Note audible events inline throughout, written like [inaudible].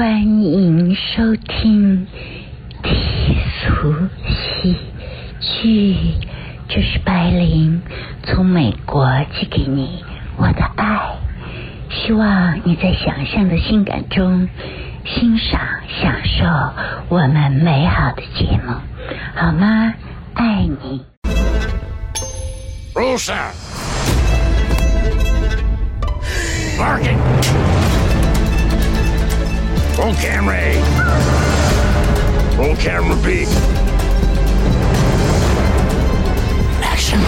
欢迎收听低俗喜剧，这是白灵从美国寄给你我的爱，希望你在想象的性感中欣赏、享受我们美好的节目，好吗？爱你。Rusa! Barking! Roll camera A. Roll camera B. Action.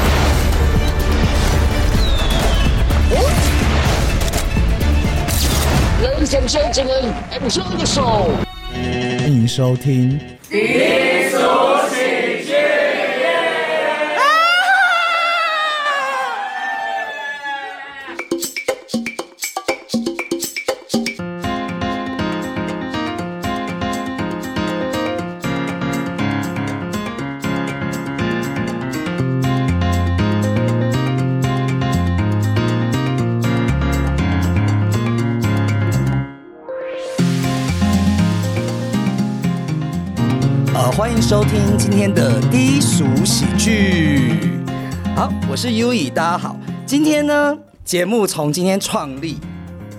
Ladies and gentlemen, enjoy the show. 欢迎收听。 欢迎收听今天的低俗喜剧。好，我是 U E，大家好。今天呢，节目从今天创立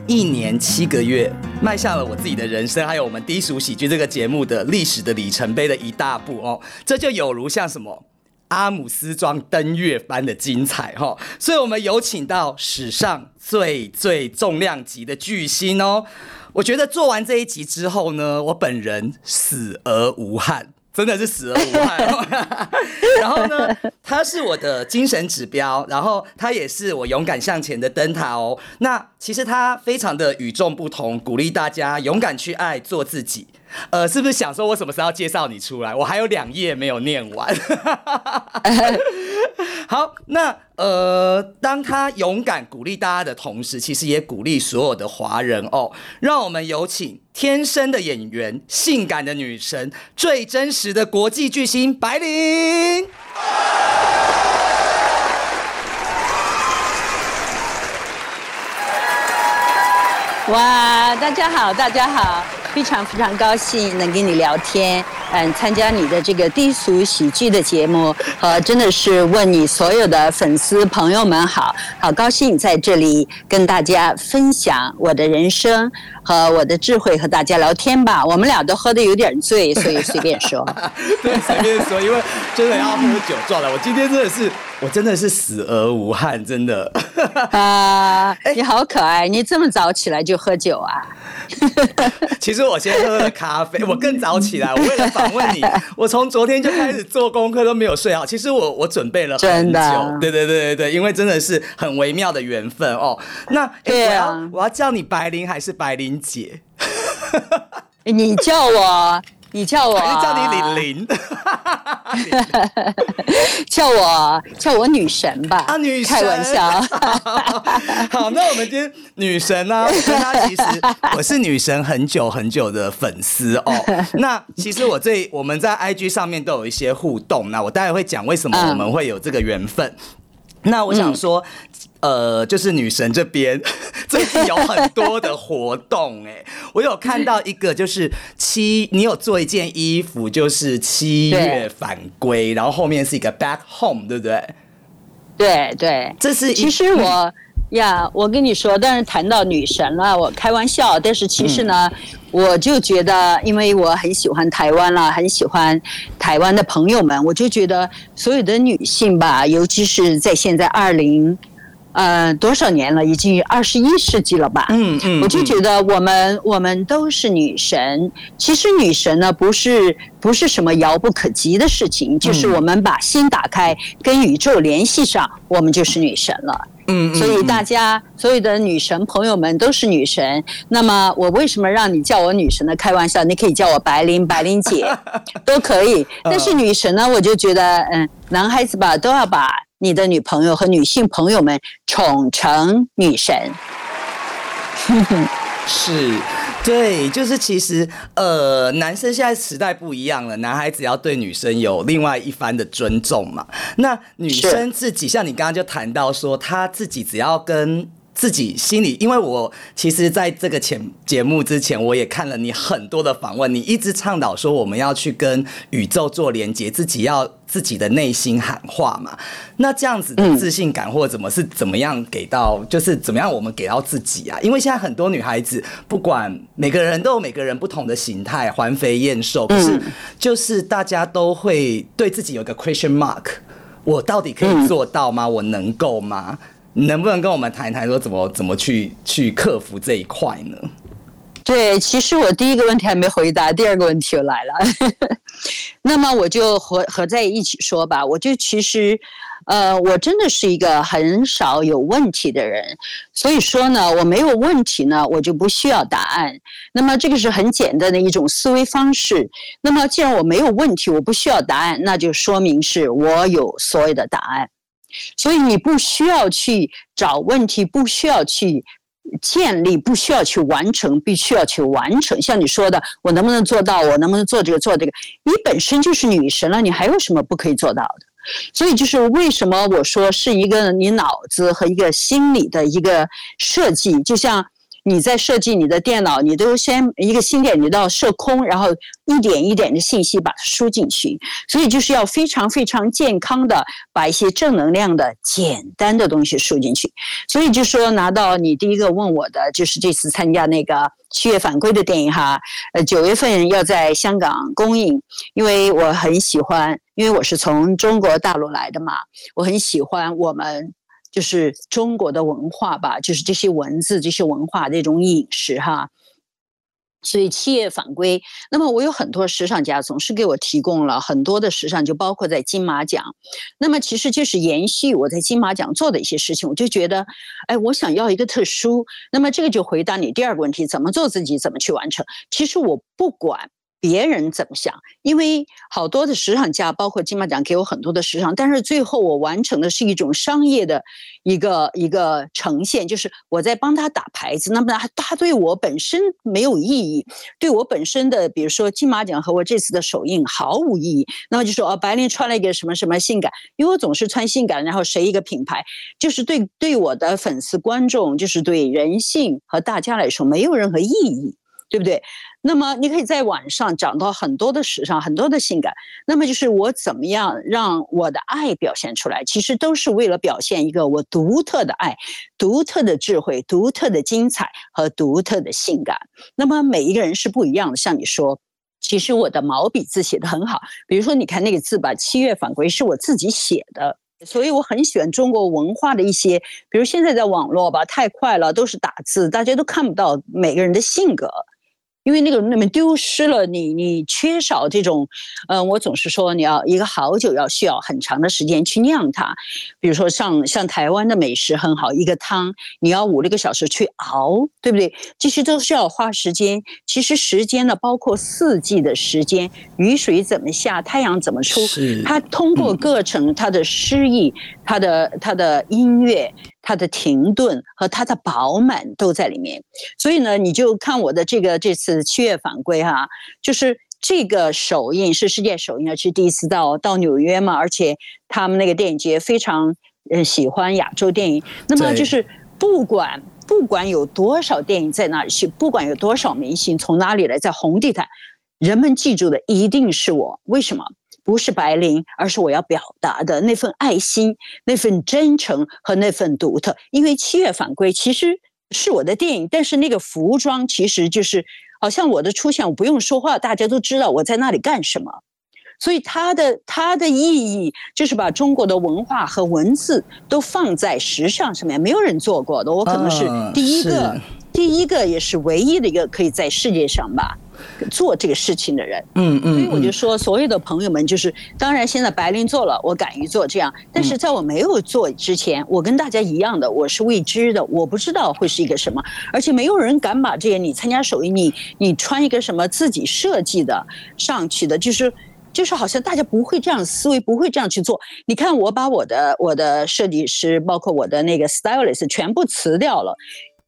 一年七个月，迈向了我自己的人生，还有我们低俗喜剧这个节目的历史的里程碑的一大步哦。这就有如像什么？阿姆斯庄登月般的精彩哈，所以我们有请到史上最最重量级的巨星哦。我觉得做完这一集之后呢，我本人死而无憾。真的是死而无憾、[laughs] 然后呢，他是我的精神指标，然后他也是我勇敢向前的灯塔哦。那其实他非常的与众不同，鼓励大家勇敢去爱，做自己。呃，是不是想说我什么时候介绍你出来？我还有两页没有念完。[laughs] 好，那呃，当他勇敢鼓励大家的同时，其实也鼓励所有的华人哦。让我们有请天生的演员、性感的女神、最真实的国际巨星白灵。哇，大家好，大家好，非常非常高兴能跟你聊天，嗯，参加你的这个低俗喜剧的节目，呃，真的是问你所有的粉丝朋友们好，好高兴在这里跟大家分享我的人生和我的智慧，和大家聊天吧。我们俩都喝的有点醉，所以随便说。[laughs] 对，随便说，因为真的要喝酒壮了。我今天真的是，我真的是死而无憾，真的。啊，[laughs] 你好可爱，你这么早起来就喝酒啊？[laughs] 其实我先喝了咖啡，我更早起来。我为了访问你，[laughs] 我从昨天就开始做功课，都没有睡好。其实我我准备了很真久的，对对对对对，因为真的是很微妙的缘分哦。那、诶对啊我要我要叫你白灵还是白灵姐，你叫我，你叫我，[laughs] 还是叫你李玲？[laughs] 叫我叫我女神吧？啊，女神，开玩笑。[laughs] 好，那我们今天女神呢、我跟她其实 [laughs] 我是女神很久很久的粉丝哦。那其实我这我们在 IG 上面都有一些互动，那我待会会讲为什么我们会有这个缘分。那我想说。呃，就是女神这边 [laughs] 最近有很多的活动哎，我有看到一个就是七，你有做一件衣服，就是七月返归，然后后面是一个 back home，对不对？对对，这是一其实我呀，我跟你说，但是谈到女神了，我开玩笑，但是其实呢，我就觉得，因为我很喜欢台湾了，很喜欢台湾的朋友们，我就觉得所有的女性吧，尤其是在现在二零。呃，多少年了？已经二十一世纪了吧？嗯嗯我就觉得我们我们都是女神。其实女神呢，不是不是什么遥不可及的事情，就是我们把心打开，跟宇宙联系上，我们就是女神了。嗯，所以大家所有的女神朋友们都是女神。那么我为什么让你叫我女神呢？开玩笑，你可以叫我白灵、白灵姐，[laughs] 都可以。但是女神呢，我就觉得，嗯，男孩子吧，都要把你的女朋友和女性朋友们宠成女神。[laughs] 是，对，就是其实呃，男生现在时代不一样了，男孩子要对女生有另外一番的尊重嘛。那女生自己，像你刚刚就谈到说，她自己只要跟自己心里，因为我其实在这个前节目之前，我也看了你很多的访问，你一直倡导说我们要去跟宇宙做连接，自己要自己的内心喊话嘛。那这样子的自信感或怎么是怎么样给到，就是怎么样我们给到自己啊？因为现在很多女孩子，不管每个人都有每个人不同的形态，环肥燕瘦，可是就是大家都会对自己有个 question mark，我到底可以做到吗？我能够吗？能不能跟我们谈一谈，说怎么怎么去去克服这一块呢？对，其实我第一个问题还没回答，第二个问题又来了。[laughs] 那么我就合合在一起说吧。我就其实，呃，我真的是一个很少有问题的人，所以说呢，我没有问题呢，我就不需要答案。那么这个是很简单的一种思维方式。那么既然我没有问题，我不需要答案，那就说明是我有所有的答案。所以你不需要去找问题，不需要去建立，不需要去完成，必须要去完成。像你说的，我能不能做到？我能不能做这个做这个？你本身就是女神了，你还有什么不可以做到的？所以就是为什么我说是一个你脑子和一个心理的一个设计，就像。你在设计你的电脑，你都先一个心点，你都要设空，然后一点一点的信息把它输进去，所以就是要非常非常健康的把一些正能量的简单的东西输进去。所以就说拿到你第一个问我的，就是这次参加那个七月返归的电影哈，呃九月份要在香港公映，因为我很喜欢，因为我是从中国大陆来的嘛，我很喜欢我们。就是中国的文化吧，就是这些文字、这些文化那种饮食哈。所以企业返归，那么我有很多时尚家总是给我提供了很多的时尚，就包括在金马奖。那么其实就是延续我在金马奖做的一些事情，我就觉得，哎，我想要一个特殊。那么这个就回答你第二个问题：怎么做自己，怎么去完成？其实我不管。别人怎么想？因为好多的时尚家，包括金马奖给我很多的时尚，但是最后我完成的是一种商业的一个一个呈现，就是我在帮他打牌子。那么他他对我本身没有意义，对我本身的，比如说金马奖和我这次的首映毫无意义。那么就说哦，白灵穿了一个什么什么性感，因为我总是穿性感，然后谁一个品牌，就是对对我的粉丝观众，就是对人性和大家来说没有任何意义。对不对？那么你可以在网上找到很多的时尚，很多的性感。那么就是我怎么样让我的爱表现出来？其实都是为了表现一个我独特的爱、独特的智慧、独特的精彩和独特的性感。那么每一个人是不一样的。像你说，其实我的毛笔字写的很好。比如说，你看那个字吧，“七月返归”是我自己写的。所以我很喜欢中国文化的一些，比如现在在网络吧，太快了，都是打字，大家都看不到每个人的性格。因为那个那么丢失了你，你缺少这种，呃，我总是说你要一个好酒要需要很长的时间去酿它，比如说像像台湾的美食很好，一个汤你要五六个小时去熬，对不对？这些都是要花时间。其实时间呢，包括四季的时间，雨水怎么下，太阳怎么出，它通过各程，它的诗意，它的它的音乐。它的停顿和它的饱满都在里面，所以呢，你就看我的这个这次七月返归哈，就是这个首映是世界首映，是第一次到到纽约嘛，而且他们那个电影节非常呃喜欢亚洲电影，那么就是不管不管有多少电影在那里去，不管有多少明星从哪里来，在红地毯，人们记住的一定是我，为什么？不是白领，而是我要表达的那份爱心、那份真诚和那份独特。因为七月返归其实是我的电影，但是那个服装其实就是好像我的出现，我不用说话，大家都知道我在那里干什么。所以它的它的意义就是把中国的文化和文字都放在时尚上面，没有人做过的，我可能是第一个，第一个也是唯一的一个可以在世界上吧。做这个事情的人，嗯嗯，所以我就说，所有的朋友们，就是当然现在白灵做了，我敢于做这样，但是在我没有做之前，我跟大家一样的，我是未知的，我不知道会是一个什么，而且没有人敢把这些你参加首映，你你穿一个什么自己设计的上去的，就是就是好像大家不会这样思维，不会这样去做。你看，我把我的我的设计师，包括我的那个 stylist 全部辞掉了。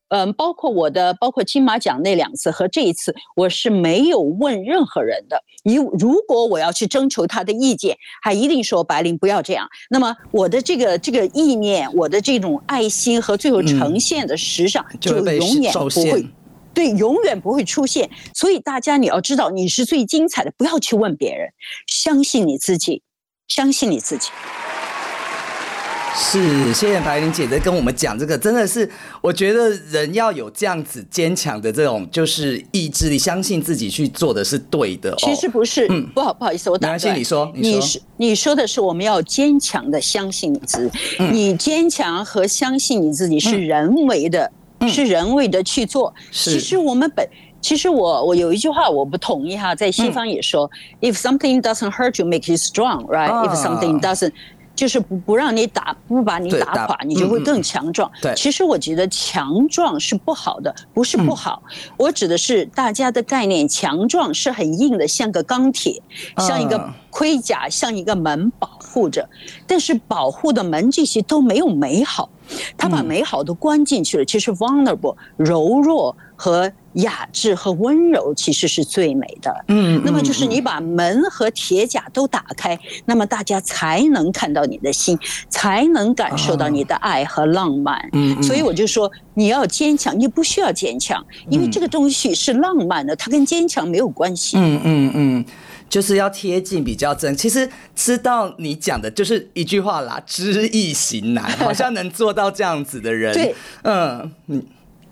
嗯，包括我的，包括金马奖那两次和这一次，我是没有问任何人的。如如果我要去征求他的意见，还一定说白琳不要这样。那么我的这个这个意念，我的这种爱心和最后呈现的时尚，就永远不会，对，永远不会出现。所以大家你要知道，你是最精彩的，不要去问别人，相信你自己，相信你自己。是，谢谢白玲姐在跟我们讲这个，真的是我觉得人要有这样子坚强的这种就是意志力，相信自己去做的是对的。其实不是，嗯，不好不好意思，我打断。你说，你说你说的是我们要坚强的相信你自己，你坚强和相信你自己是人为的，是人为的去做。其实我们本，其实我我有一句话我不同意哈，在西方也说，If something doesn't hurt you, make you strong, right? If something doesn't 就是不不让你打，不把你打垮，你就会更强壮。对，其实我觉得强壮是不好的，不是不好。我指的是大家的概念，强壮是很硬的，像个钢铁，像一个盔甲，像一个门保护着。但是保护的门这些都没有美好，他把美好都关进去了。其实 vulnerable 柔弱和。雅致和温柔其实是最美的。嗯，那么就是你把门和铁甲都打开，那么大家才能看到你的心，才能感受到你的爱和浪漫。嗯，所以我就说你要坚强，你不需要坚强，因为这个东西是浪漫的，它跟坚强没有关系。嗯嗯嗯，就是要贴近比较真。其实知道你讲的就是一句话啦，知易行难，[laughs] 好像能做到这样子的人。对，嗯嗯。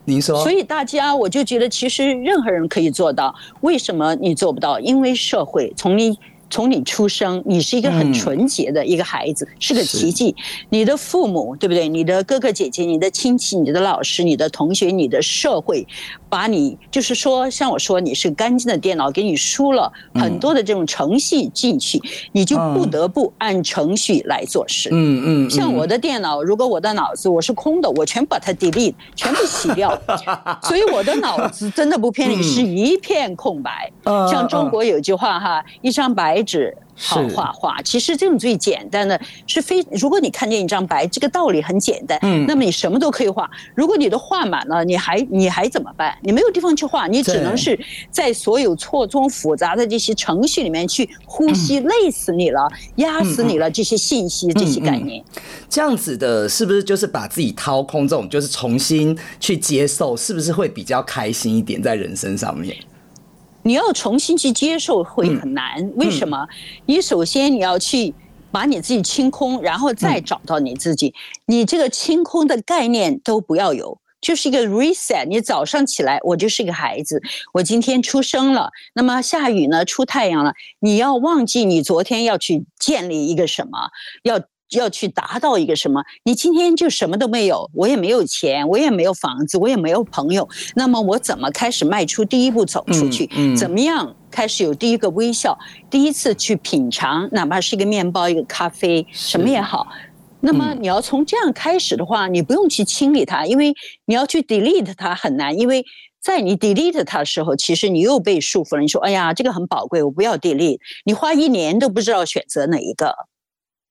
您说，所以大家我就觉得，其实任何人可以做到。为什么你做不到？因为社会从你。从你出生，你是一个很纯洁的一个孩子，是个奇迹。你的父母，对不对？你的哥哥姐姐、你的亲戚、你的老师、你的同学、你的社会，把你就是说，像我说，你是干净的电脑，给你输了很多的这种程序进去，你就不得不按程序来做事。嗯嗯。像我的电脑，如果我的脑子我是空的，我全把它 delete，全部洗掉。[laughs] 所以我的脑子真的不骗你，是一片空白。像中国有句话哈，一张白。纸好画画，其实这种最简单的是非。如果你看见一张白，这个道理很简单，嗯，那么你什么都可以画。如果你都画满了，你还你还怎么办？你没有地方去画，你只能是在所有错综复杂的这些程序里面去呼吸，累死你了，压死你了。这些信息，这些概念，这样子的，是不是就是把自己掏空？这种就是重新去接受，是不是会比较开心一点在人生上面？你要重新去接受会很难，为什么？你首先你要去把你自己清空，然后再找到你自己。你这个清空的概念都不要有，就是一个 reset。你早上起来，我就是一个孩子，我今天出生了。那么下雨呢？出太阳了。你要忘记你昨天要去建立一个什么？要。要去达到一个什么？你今天就什么都没有，我也没有钱，我也没有房子，我也没有朋友。那么我怎么开始迈出第一步走出去？怎么样开始有第一个微笑？第一次去品尝，哪怕是一个面包、一个咖啡，什么也好。那么你要从这样开始的话，你不用去清理它，因为你要去 delete 它很难。因为在你 delete 它的时候，其实你又被束缚了。你说：“哎呀，这个很宝贵，我不要 delete。”你花一年都不知道选择哪一个。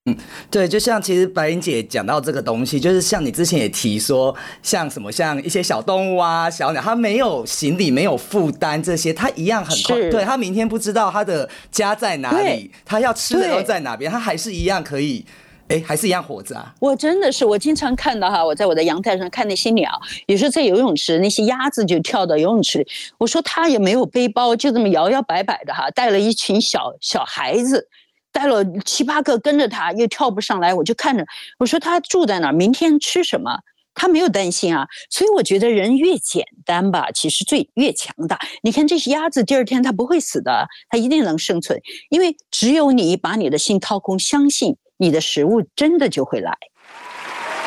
嗯，对，就像其实白云姐讲到这个东西，就是像你之前也提说，像什么像一些小动物啊、小鸟，它没有行李、没有负担这些，它一样很快。对，它明天不知道它的家在哪里，它要吃的都在哪边，它还是一样可以，哎，还是一样活着啊。我真的是，我经常看到哈，我在我的阳台上看那些鸟，有时候在游泳池，那些鸭子就跳到游泳池里，我说它也没有背包，就这么摇摇摆摆的哈，带了一群小小孩子。带了七八个跟着他，又跳不上来，我就看着，我说他住在哪儿，明天吃什么？他没有担心啊，所以我觉得人越简单吧，其实最越强大。你看这些鸭子，第二天它不会死的，它一定能生存，因为只有你把你的心掏空，相信你的食物真的就会来。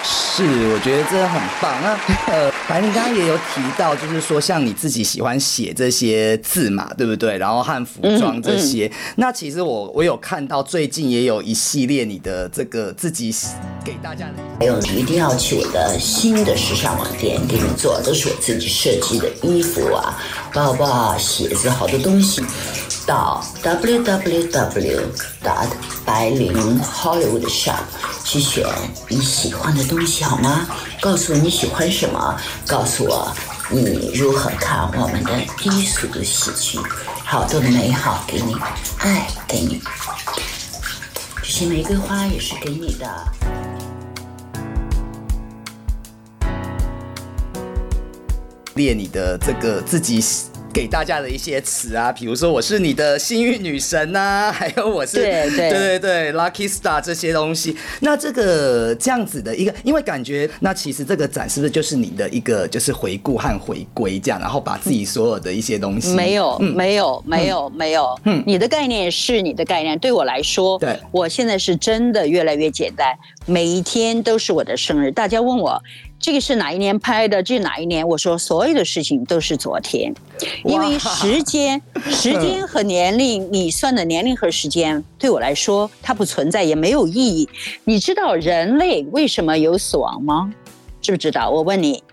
是，我觉得真的很棒。那呃，白灵刚刚也有提到，就是说像你自己喜欢写这些字嘛，对不对？然后和服装这些。那其实我我有看到最近也有一系列你的这个自己给大家的。还有一定要去我的新的时尚网店给你做，都是我自己设计的衣服啊、包包、鞋子，好多东西。到 w w w. dot 白灵 Hollywood shop。去选你喜欢的东西好吗？告诉我你喜欢什么，告诉我你如何看我们的低俗的喜剧，好多的美好给你，爱给你，这些玫瑰花也是给你的。列你的这个自己给大家的一些词啊，比如说我是你的幸运女神呐、[laughs] 还有我是对对对对对 lucky star 这些东西。那这个这样子的一个，因为感觉那其实这个展是不是就是你的一个就是回顾和回归这样，然后把自己所有的一些东西没有，没有，没有，没有。嗯你的概念是你的概念，对我来说，对我现在是真的越来越简单，每一天都是我的生日。大家问我这个是哪一年拍的，这是哪一年？我说所有的事情都是昨天，因为时间、时间和年龄，你算的年龄和时间，对我来说它不存在，也没有意义。你知道人类为什么有死亡吗？知不知道？我问你。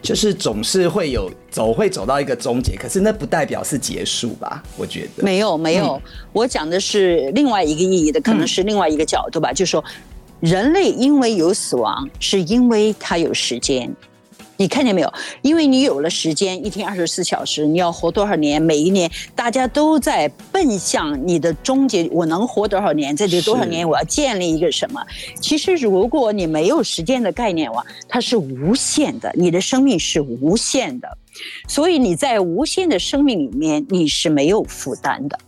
就是总是会有走会走到一个终结，可是那不代表是结束吧？我觉得没有没有，我讲的是另外一个意义的，可能是另外一个角度吧，就是说，人类因为有死亡，是因为它有时间。你看见没有？因为你有了时间，一天二十四小时，你要活多少年？每一年大家都在奔向你的终结。我能活多少年？在这多少年，我要建立一个什么？其实，如果你没有时间的概念哇，它是无限的，你的生命是无限的。所以你在无限的生命里面，你是没有负担的。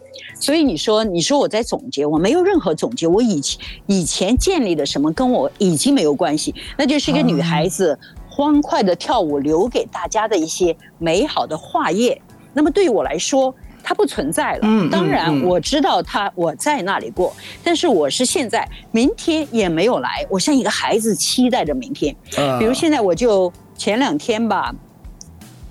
所以你说，你说我在总结，我没有任何总结。我以前以前建立的什么，跟我已经没有关系。那就是一个女孩子欢快的跳舞，留给大家的一些美好的画页。那么对于我来说，它不存在了。当然嗯我知道它我在那里过，但是我是现在，明天也没有来。我像一个孩子期待着明天。呃比如现在我就前两天吧，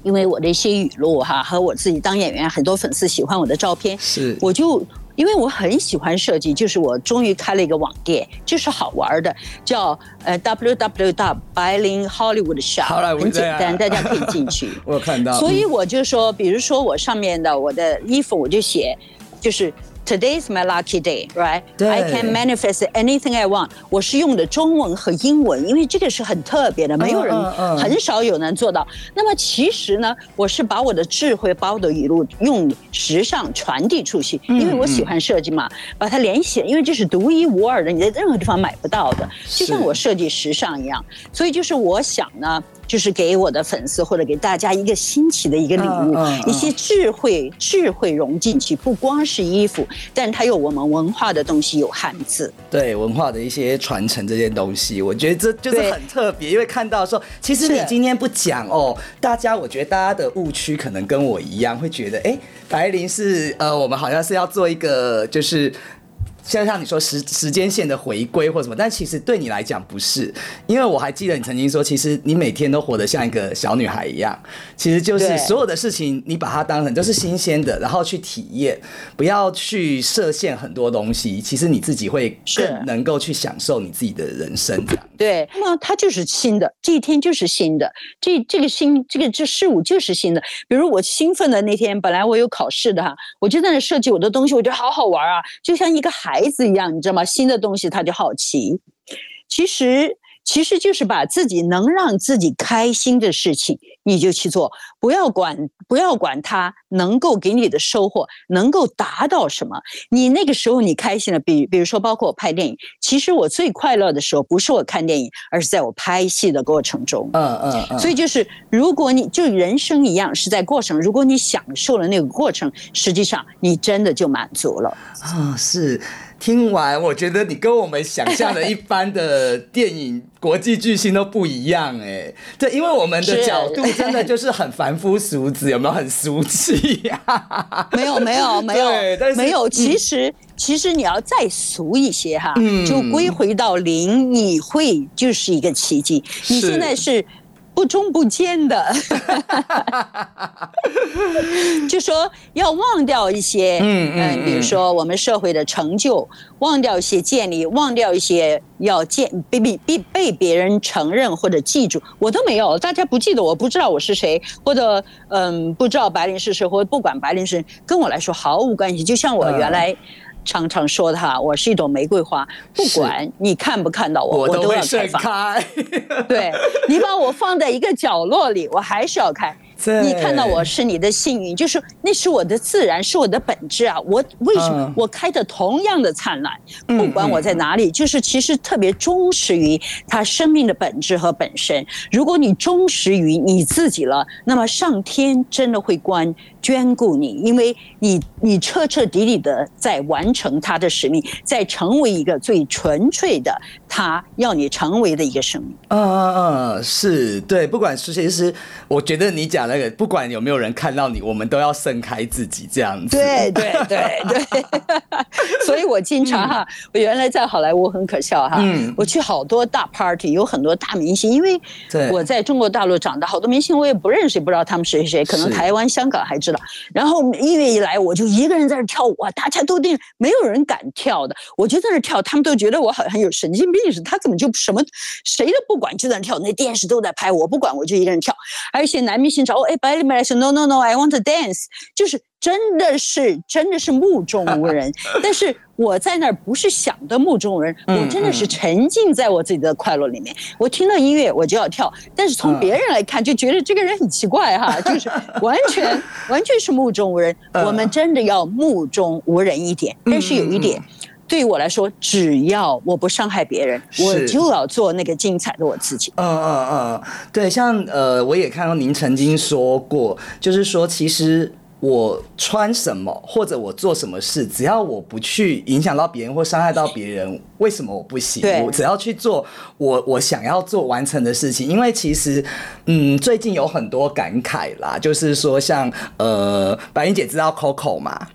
因为我的一些语录哈，和我自己当演员，很多粉丝喜欢我的照片，是。我就因为我很喜欢设计，就是我终于开了一个网店，就是好玩的，叫呃 w w w 白灵 Hollywood Shop，好莱坞很简单，大家可以进去。[laughs] 我有看到，所以我就说，比如说我上面的我的衣服，我就写，就是 Today's my lucky day, right? 对 I can manifest anything I want。我是用的中文和英文，因为这个是很特别的，没有人很少有能做到。那么其实呢，我是把我的智慧、把我的语录用时尚传递出去，嗯因为我喜欢设计嘛，把它联系，因为这是独一无二的，你在任何地方买不到的，就像我设计时尚一样。所以就是我想呢。就是给我的粉丝或者给大家一个新奇的一个礼物，一些智慧智慧融进去，不光是衣服，但它有我们文化的东西，有汉字。对文化的一些传承这件东西，我觉得这就是很特别，因为看到说，其实你今天不讲哦，大家我觉得大家的误区可能跟我一样，会觉得哎，白灵是呃，我们好像是要做一个就是。像像你说时时间线的回归或什么，但其实对你来讲不是，因为我还记得你曾经说，其实你每天都活得像一个小女孩一样，其实就是所有的事情你把它当成都是新鲜的，然后去体验，不要去设限很多东西，其实你自己会更能够去享受你自己的人生这样。对，那么它就是新的，这一天就是新的，这这个新这个这事物就是新的。比如我兴奋的那天，本来我有考试的哈，我就在那设计我的东西，我觉得好好玩啊，就像一个孩子一样，你知道吗？新的东西他就好奇。其实其实就是把自己能让自己开心的事情，你就去做，不要管不要管它能够给你的收获能够达到什么。你那个时候你开心了，比比如说包括我拍电影，其实我最快乐的时候不是我看电影，而是在我拍戏的过程中。嗯嗯嗯，所以就是，如果你就人生一样是在过程，如果你享受了那个过程，实际上你真的就满足了。啊、是。听完，我觉得你跟我们想象的一般的电影国际巨星都不一样哎。对，因为我们的角度真的就是很凡夫俗子，有没有很俗气呀、没有没有没有但是有没有，嗯其实、其实你要再俗一些哈，嗯就归回到零，你会就是一个奇迹。你是现在是。不中不间的，[laughs] 就说要忘掉一些，嗯嗯比如嗯说我们社会的成就，忘掉一些建立，忘掉一些要建被被被被别人承认或者记住，我都没有，大家不记得我，不知道我是谁，或者嗯不知道白灵是谁，或者不管白灵是谁，跟我来说毫无关系。就像我原来。常常说他，我是一朵玫瑰花，不管你看不看到我，我都要开放。开。[laughs] 对你把我放在一个角落里，我还是要开。对你看到我是你的幸运，就是那是我的自然，是我的本质啊！我为什么嗯我开的同样的灿烂？嗯不管我在哪里，就是其实特别忠实于他生命的本质和本身。如果你忠实于你自己了，那么上天真的会关眷顾你，因为你你彻彻底底的在完成他的使命，在成为一个最纯粹的他要你成为的一个生命。嗯嗯嗯，是对，不管是其实，我觉得你讲那个，不管有没有人看到你，我们都要盛开自己这样子。对对对对，[laughs] 所以我经常哈，我原来在好莱坞很可笑哈，嗯我去好多大 party，有很多大明星，因为我在中国大陆长大，好多明星我也不认识，也不知道他们谁谁谁，可能台湾、香港还知道。然后音乐一来，我就一个人在那跳舞啊，大家都定，没有人敢跳的，我就在那跳，他们都觉得我好像有神经病似的，他怎么就什么谁都不管就在那跳，那电视都在拍，我不管，我就一个人跳。还有一些男明星找我，哎，白里白来说 no no no，I want to dance，就是真的是真的是目中无人。但是我在那儿不是想的目中无人，我真的是沉浸在我自己的快乐里面。我听到音乐我就要跳，但是从别人来看就觉得这个人很奇怪哈，就是完全 [laughs] 完全是目中无人。我们真的要目中无人一点，但是有一点。对于我来说，只要我不伤害别人，我就要做那个精彩的我自己。嗯嗯嗯，对，像呃，我也看到您曾经说过，就是说，其实我穿什么或者我做什么事，只要我不去影响到别人或伤害到别人，为什么我不行？我只要去做我我想要做完成的事情。因为其实，嗯，最近有很多感慨啦，就是说像呃，白英姐知道 Coco 嘛？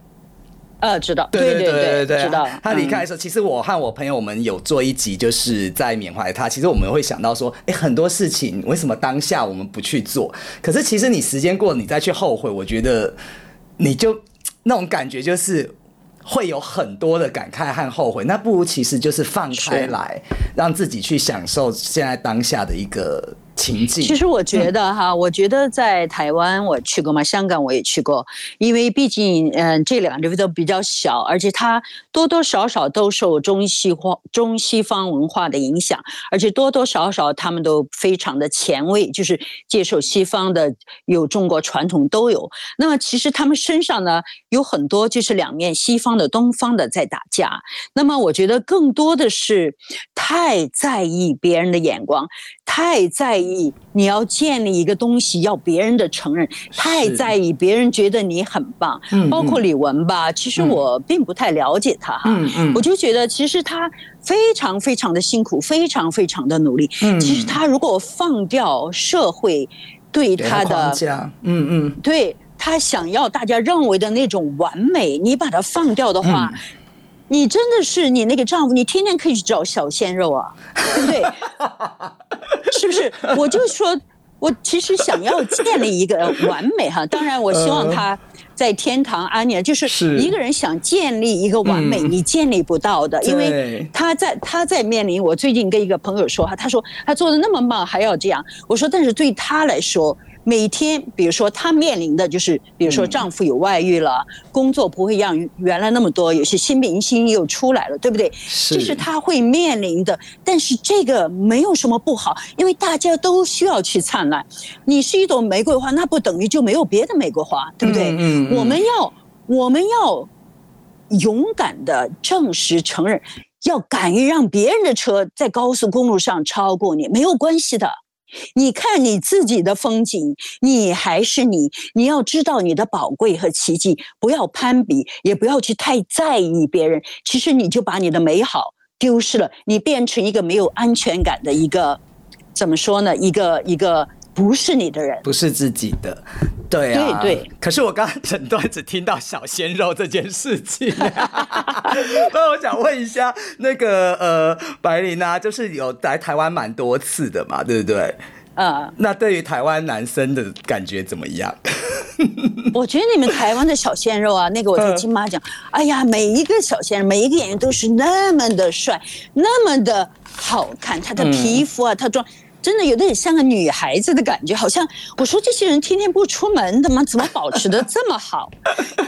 呃，知道，对对对对，知道。他离开的嗯时候，其实我和我朋友我们有做一集，就是在缅怀他。其实我们会想到说，哎，很多事情为什么当下我们不去做？可是其实你时间过了，你再去后悔，我觉得你就那种感觉就是。会有很多的感慨和后悔，那不如其实就是放开来，让自己去享受现在当下的一个情境。其实我觉得哈，我觉得在台湾我去过嘛，香港我也去过，因为毕竟嗯、这两个地方都比较小，而且它多多少少都受中西化、中西方文化的影响，而且多多少少他们都非常的前卫，就是接受西方的有中国传统都有。那么其实他们身上呢有很多就是两面，西方的、东方的在打架。那么我觉得更多的是太在意别人的眼光，太在意你要建立一个东西要别人的承认，太在意别人觉得你很棒。嗯包括李玟吧，其实我并不太了解她哈，嗯嗯。我就觉得其实她非常非常的辛苦，非常非常的努力。嗯。其实她如果放掉社会对他她的，嗯嗯，对他想要大家认为的那种完美，你把它放掉的话，嗯你真的是你那个丈夫，你天天可以去找小鲜肉啊，[laughs] 对不对？是不是？我就说，我其实想要建立一个完美哈，当然我希望他在天堂安宁，就是是一个人想建立一个完美，嗯你建立不到的，因为他在他在面临。我最近跟一个朋友说哈，他说他做的那么棒还要这样，我说但是对他来说。每天，比如说她面临的就是，比如说丈夫有外遇了，工作不会让原来那么多，有些新明星又出来了，对不对？是这是她会面临的。但是这个没有什么不好，因为大家都需要去灿烂。你是一朵玫瑰花，那不等于就没有别的玫瑰花，对不对？嗯嗯嗯我们要，我们要勇敢的证实承认，要敢于让别人的车在高速公路上超过你，没有关系的。你看你自己的风景，你还是你，你要知道你的宝贵和奇迹，不要攀比，也不要去太在意别人。其实你就把你的美好丢失了，你变成一个没有安全感的一个，怎么说呢？一个一个不是你的人。不是自己的，对啊，对对。可是我刚刚整段只听到小鲜肉这件事情，[laughs] 那我想问一下，那个呃，白琳啊，就是有来台湾蛮多次的嘛，对不对？呃，那对于台湾男生的感觉怎么样？[laughs] 我觉得你们台湾的小鲜肉啊，那个我在嗯金马奖，哎呀，每一个小鲜肉，每一个演员都是那么的帅，那么的好看，他的皮肤啊，他装。真的有点像个女孩子的感觉，好像我说这些人天天不出门的吗？怎么保持的 [laughs] 这么好？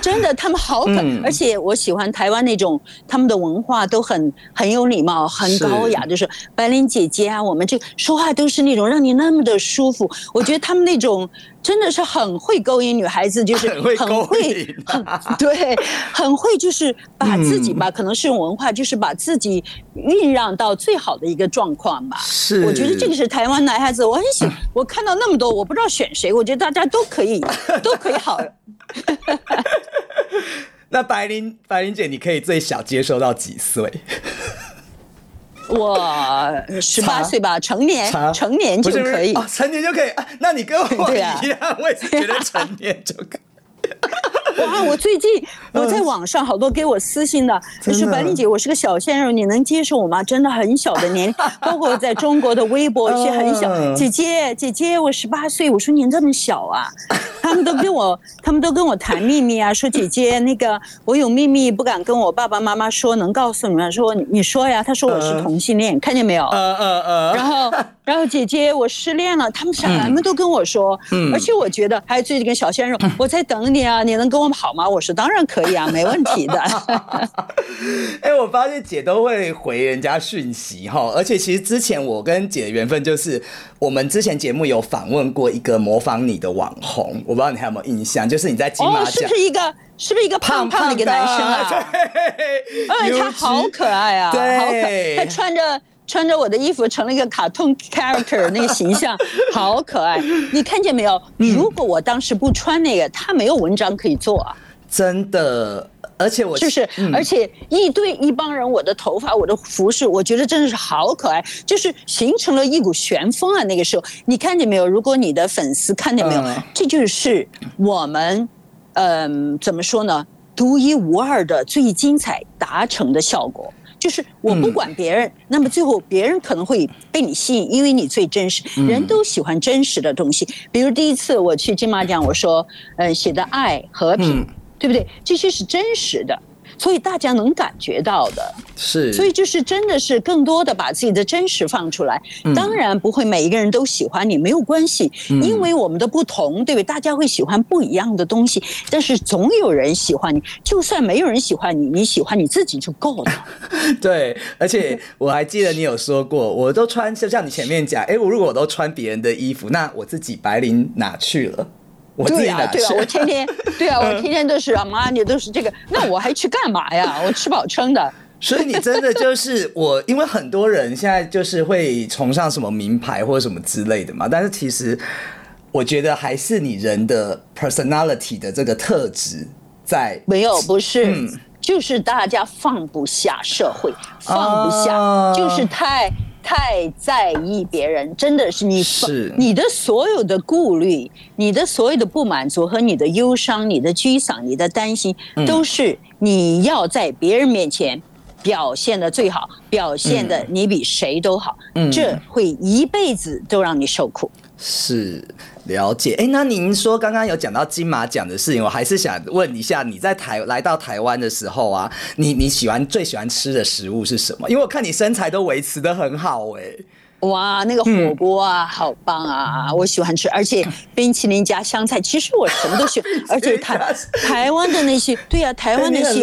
真的，他们好可，嗯而且我喜欢台湾那种他们的文化都很很有礼貌，很高雅，就是白领姐姐啊，我们这说话都是那种让你那么的舒服。[laughs] 我觉得他们那种真的是很会勾引女孩子，就是很会勾会引啊很对，很会就是把自己吧，可能是用文化，就是把自己酝酿到最好的一个状况吧。是我觉得这个是台湾男孩子，我很喜，我看到那么多，我不知道选谁，我觉得大家都可以，都可以好。[laughs] 那白琳白琳姐，你可以最小接受到几岁？[laughs] 我十八岁吧，成年成年就可以。哦，成年就可以啊？那你跟我 [laughs] 一样，我也是觉得成年就可以。哇！我最近我在网上好多给我私信的，就是白丽姐，我是个小鲜肉，你能接受我吗？真的很小的年龄，[laughs] 包括在中国的微博一些很小，嗯。姐姐姐姐，我十八岁，我说您这么小啊，[laughs] 他们都跟我他们都跟我谈秘密啊，说姐姐那个我有秘密不敢跟我爸爸妈妈说，能告诉你们？说你你说呀，他说我是同性恋，看见没有？呃呃呃，然后，然后姐姐，我失恋了，他们什么都跟我说，嗯。而且我觉得还有最近跟小鲜肉，我在等你啊，你能跟我们好吗？我说当然可以啊，没问题的。[laughs] 哎、我发现姐都会回人家讯息哈，而且其实之前我跟姐的缘分就是，我们之前节目有访问过一个模仿你的网红，我不知道你还有没有印象，就是你在金马哦，是、不是一个是不是一个胖胖的一个男生啊？[laughs] 对，哎，他好可爱啊，对好可，他穿着。穿着我的衣服成了一个卡通 character 那个形象，好可爱！你看见没有？嗯如果我当时不穿那个，他没有文章可以做啊。真的，而且我就是，嗯而且一堆一帮人，我的头发，我的服饰，我觉得真的是好可爱，就是形成了一股旋风啊！那个时候，你看见没有？如果你的粉丝看见没有，嗯这就是我们，嗯、怎么说呢？独一无二的最精彩达成的效果。就是我不管别人，那么最后别人可能会被你吸引，因为你最真实。人都喜欢真实的东西。比如第一次我去金马奖，我说，呃，写的爱和平，嗯对不对？这些是真实的，所以大家能感觉到的。是，所以就是真的是更多的把自己的真实放出来。当然不会每一个人都喜欢你，没有关系，因为我们的不同，对不对？大家会喜欢不一样的东西，但是总有人喜欢你。就算没有人喜欢你，你喜欢你自己就够了。[laughs] 对，而且我还记得你有说过，我都穿，就像你前面讲，哎、我如果我都穿别人的衣服，那我自己白领哪去了？我自对呀、己哪去？对啊，我天天，[laughs] 对啊，我天天都是阿玛尼都是这个，那我还去干嘛呀？我吃饱撑的。[laughs] 所以你真的就是我，因为很多人现在就是会崇尚什么名牌或者什么之类的嘛，但是其实我觉得还是你人的 personality 的这个特质在。没有，不是，嗯就是大家放不下社会，放不下，哦就是太太在意别人，真的是你是你的所有的顾虑，你的所有的不满足和你的忧伤、你的沮丧、你的担心，嗯都是你要在别人面前。表现的最好，表现的你比谁都好，嗯这会一辈子都让你受苦。是了解，哎，那您说刚刚有讲到金马奖的事情，我还是想问一下，你在台来到台湾的时候啊，你你喜欢最喜欢吃的食物是什么？因为我看你身材都维持的很好、哎，哇，那个火锅啊，好棒啊！我喜欢吃，而且冰淇淋加香菜，其实我什么都喜欢，[laughs] 而且台台湾的那些，对呀、台湾那些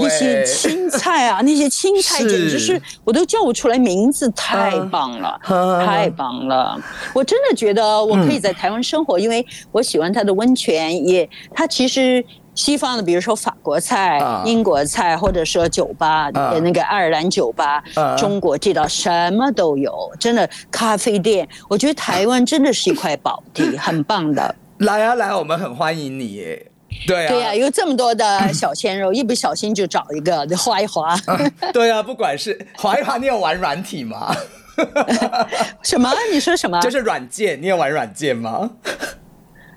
那些哎青菜啊，[laughs] 那些青菜简直是我都叫不出来名字，太棒了，嗯太棒了！我真的觉得我可以在台湾生活，因为我喜欢它的温泉，也它其实。西方的，比如说法国菜、啊英国菜，或者说酒吧，啊呃那个爱尔兰酒吧，啊中国这道什么都有，真的咖啡店，我觉得台湾真的是一块宝地，很棒的。[laughs] 来啊来，我们很欢迎你，耶，对啊，对呀、有这么多的小鲜肉，一不小心就找一个 [laughs] 就划一划。对啊，不管是划一划，你有玩软体吗？[laughs] 什么？你说什么？就是软件，你有玩软件吗？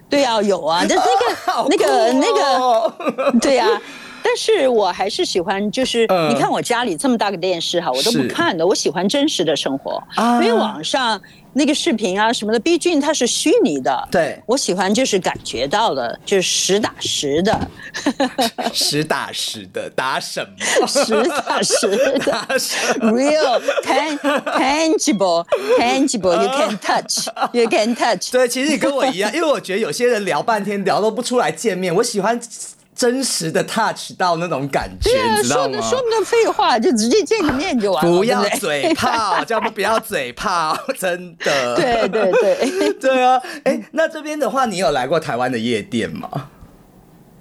对呀、有啊，[laughs] 但是那好个那个那个，哦 [laughs] 对呀、但但是我还是喜欢，就是、嗯。你看我家里这么大个电视哈，我都不看的。我喜欢真实的生活，啊。因为网上那个视频啊什么的，毕竟它是虚拟的。对我喜欢就是感觉到的，就是实打实的，[laughs] 实打实的打什么？实打实的。[laughs] Real, tan, tangible, tangible. You can touch, you can touch. 对，其实你跟我一样，因为我觉得有些人聊半天聊都不出来见面，我喜欢真实的 touch 到那种感觉，对啊，你知道吗？说的说不得废话，就直接见个面就完了。不要嘴炮，叫他们不要嘴炮，[laughs] 真的。对对对，对 [laughs] 啊，哎，那这边的话，你有来过台湾的夜店吗？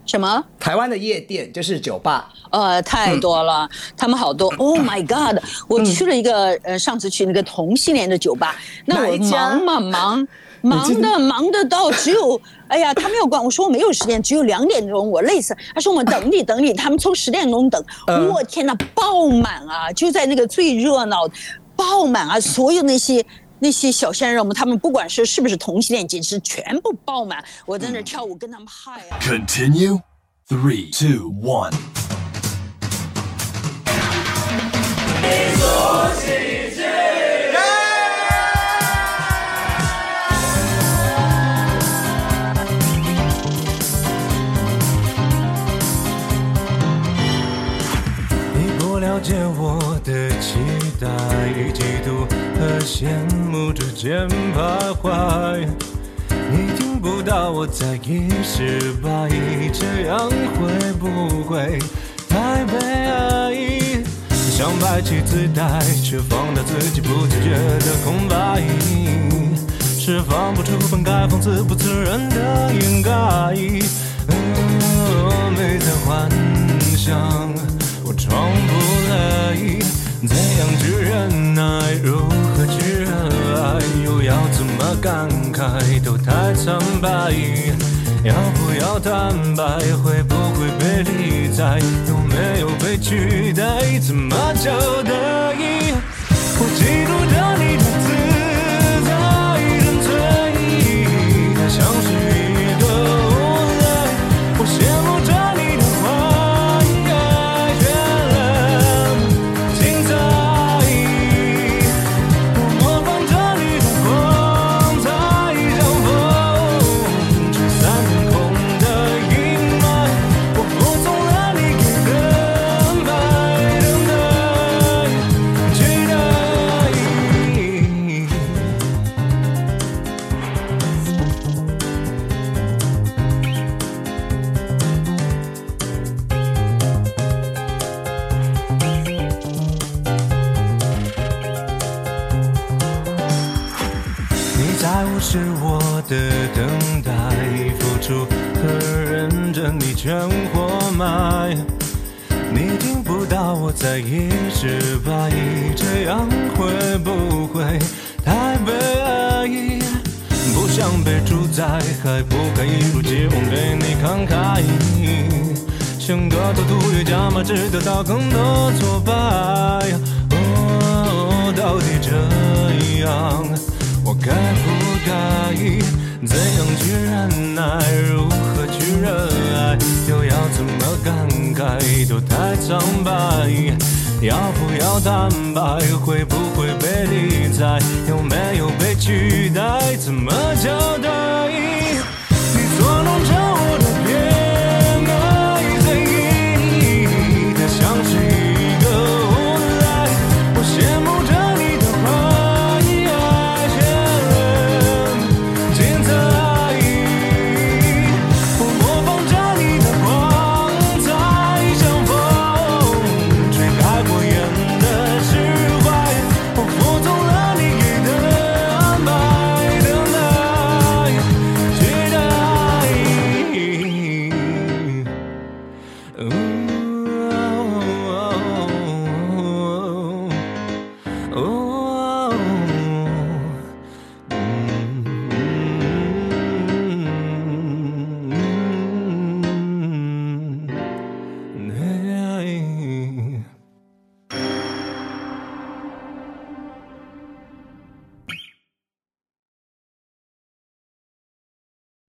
什么？台湾的夜店就是酒吧，呃，太多了，他们好多。Oh my God！我去了一个，呃，上次去那个同性恋的酒吧，那我忙嘛忙。忙的忙的到只有，哎呀，他没有管我说我没有时间，只有两点钟，我累死了。他说我们等你等你，他们从十点钟等，嗯我天呐，爆满啊！就在那个最热闹，爆满啊！所有那些那些小鲜肉们，他们不管是是不是同性恋，简直全部爆满。我在那跳舞，跟他们嗨啊！Continue. Three, two, one. 了解我的期待与嫉妒和羡慕之间徘徊，你听不到我在意失败，这样会不会太悲哀？想摆起姿态，却放大自己不自觉的空白，释放不出本该放肆不自然的掩盖。嗯，没在幻想，装不来，怎样去忍耐，如何去热爱，又要怎么感慨，都太苍白。要不要坦白？会不会被理睬？有没有被取代？怎么交代？我嫉妒着你的自在，纯粹，它像是徒越加码，只得到更多挫败。哦，到底这样，我该不该？怎样去忍耐？如何去热爱？又要怎么感慨？都太苍白。要不要坦白？会不会被理睬？有没有被取代？怎么？